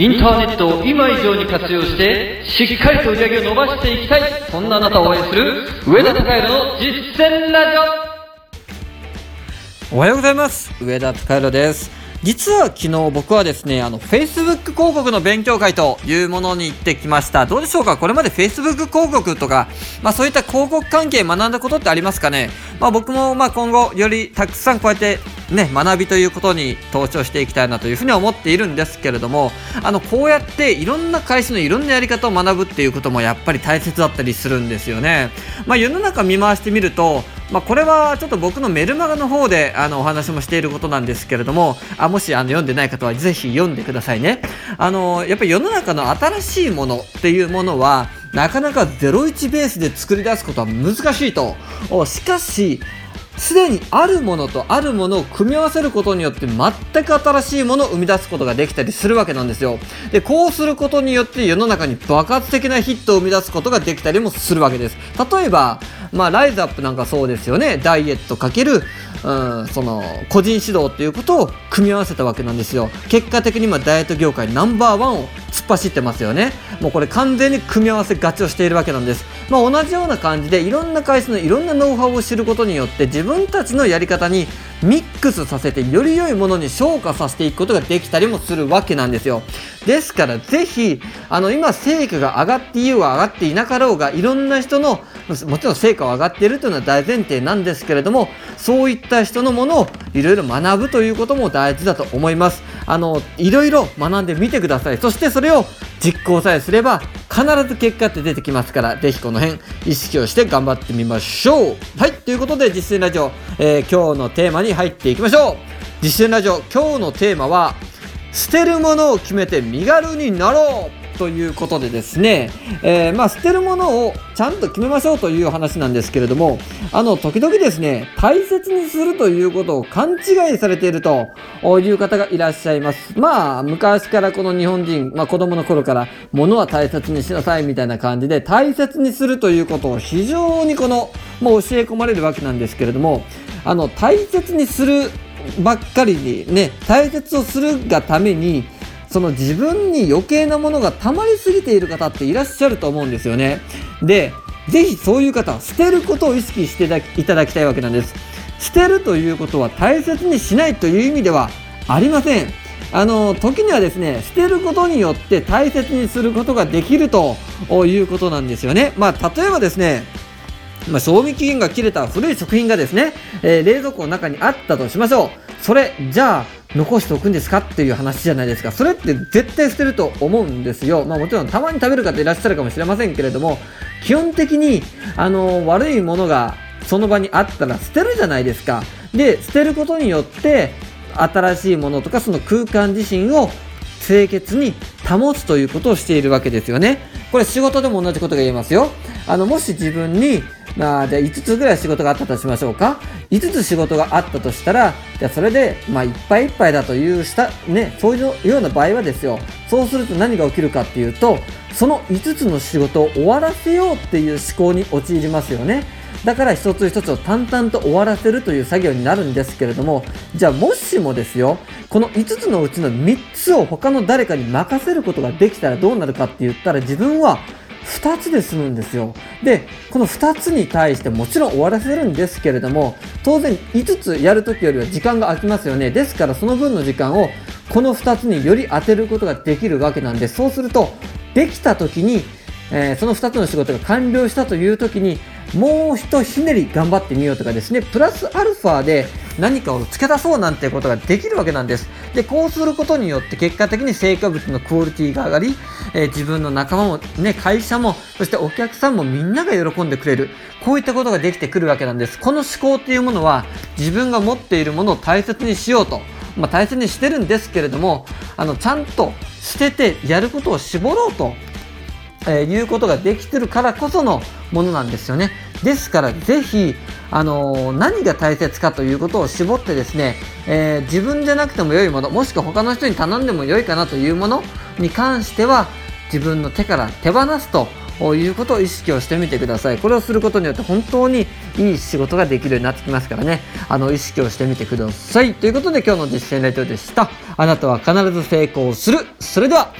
インターネットを今以上に活用して、しっかりと売り上げを伸ばしていきたい、そんなあなたを応援する、上田隆弘の実践ラジおはようございます。上田隆弘です実は昨日僕はですねあの Facebook 広告の勉強会というものに行ってきました。どうでしょうか？これまで Facebook 広告とか、まあ、そういった広告関係学んだことってありますかね、まあ、僕もまあ今後よりたくさんこうやってね、学びということに登頂していきたいなというふうに思っているんですけれどもあのこうやっていろんな会社のいろんなやり方を学ぶっていうこともやっぱり大切だったりするんですよね、まあ、世の中見回してみるとまあ、これはちょっと僕のメルマガの方であのお話もしていることなんですけれどもあもしあの読んでない方はぜひ読んでくださいねあのやっぱり世の中の新しいものっていうものはなかなか01ベースで作り出すことは難しいとしかしすでにあるものとあるものを組み合わせることによって全く新しいものを生み出すことができたりするわけなんですよ。で、こうすることによって世の中に爆発的なヒットを生み出すことができたりもするわけです。例えば、まあ、ライズアップなんかそうですよね。ダイエットかける、うん、その、個人指導っていうことを組み合わせたわけなんですよ。結果的に今ダイエット業界ナンバーワンを突っ走ってますよね。もうこれ完全に組み合わせ勝ちをしているわけなんです。まあ、同じような感じでいろんな会社のいろんなノウハウを知ることによって自分たちのやり方にミックスさせてより良いものに昇華させていくことができたりもするわけなんですよ。ですからぜひ、あの今成果が上がっていようが上がっていなかろうがいろんな人のもちろん成果は上がっているというのは大前提なんですけれどもそういった人のものをいろいろ学ぶということも大事だと思います。あのいろいろ学んでみてください。そしてそれを実行さえすれば必ず結果って出てきますからぜひこの辺意識をして頑張ってみましょうはいということで実践ラジオ、えー、今日のテーマに入っていきましょう実践ラジオ今日のテーマは捨てるものを決めて身軽になろうということでですね、えー、まあ捨てるものをちゃんと決めましょうという話なんですけれどもあの時々ですね大切にするということを勘違いされているという方がいらっしゃいます。まあ昔からこの日本人、まあ、子供の頃から物は大切にしなさいみたいな感じで大切にするということを非常にこのもう教え込まれるわけなんですけれどもあの大切にするばっかりにね大切をするがためにその自分に余計なものが溜まりすぎている方っていらっしゃると思うんですよね。で、ぜひそういう方は捨てることを意識していただきたいわけなんです。捨てるということは大切にしないという意味ではありません。あの、時にはですね、捨てることによって大切にすることができるということなんですよね。まあ、例えばですね、まあ、賞味期限が切れた古い食品がですね、えー、冷蔵庫の中にあったとしましょう。それ、じゃあ、残しておくんですかっていう話じゃないですか。それって絶対捨てると思うんですよ。まあもちろんたまに食べる方いらっしゃるかもしれませんけれども、基本的に、あの、悪いものがその場にあったら捨てるじゃないですか。で、捨てることによって、新しいものとかその空間自身を清潔に保つということをしているわけですよね。これ仕事でも同じことが言えますよ。あの、もし自分に、まあ、じゃあ5つぐらい仕事があったとしましょうか。5つ仕事があったとしたら、じゃそれで、まあ、いっぱいいっぱいだというした、ね、そういうような場合はですよ。そうすると何が起きるかっていうと、その5つの仕事を終わらせようっていう思考に陥りますよね。だから一つ一つを淡々と終わらせるという作業になるんですけれども、じゃあもしもですよ、この5つのうちの3つを他の誰かに任せることができたらどうなるかって言ったら自分は2つで済むんですよ。で、この2つに対してもちろん終わらせるんですけれども、当然5つやるときよりは時間が空きますよね。ですからその分の時間をこの2つにより当てることができるわけなんで、そうすると、できたときに、えー、その2つの仕事が完了したというときに、もうひとひねり頑張ってみようとかですね、プラスアルファで何かを付け出そうなんてことができるわけなんです。で、こうすることによって結果的に成果物のクオリティが上がり、えー、自分の仲間も、ね、会社も、そしてお客さんもみんなが喜んでくれる。こういったことができてくるわけなんです。この思考っていうものは自分が持っているものを大切にしようと。まあ、大切にしてるんですけれども、あの、ちゃんと捨ててやることを絞ろうとえー、いうことができてるからこそのものなんですよね。ですからぜひ、あのー、何が大切かということを絞ってですね、えー、自分じゃなくても良いもの、もしくは他の人に頼んでも良いかなというものに関しては自分の手から手放すということを意識をしてみてください。これをすることによって本当にいい仕事ができるようになってきますからね、あの、意識をしてみてください。ということで今日の実践ライトでした。あなたは必ず成功する。それでは、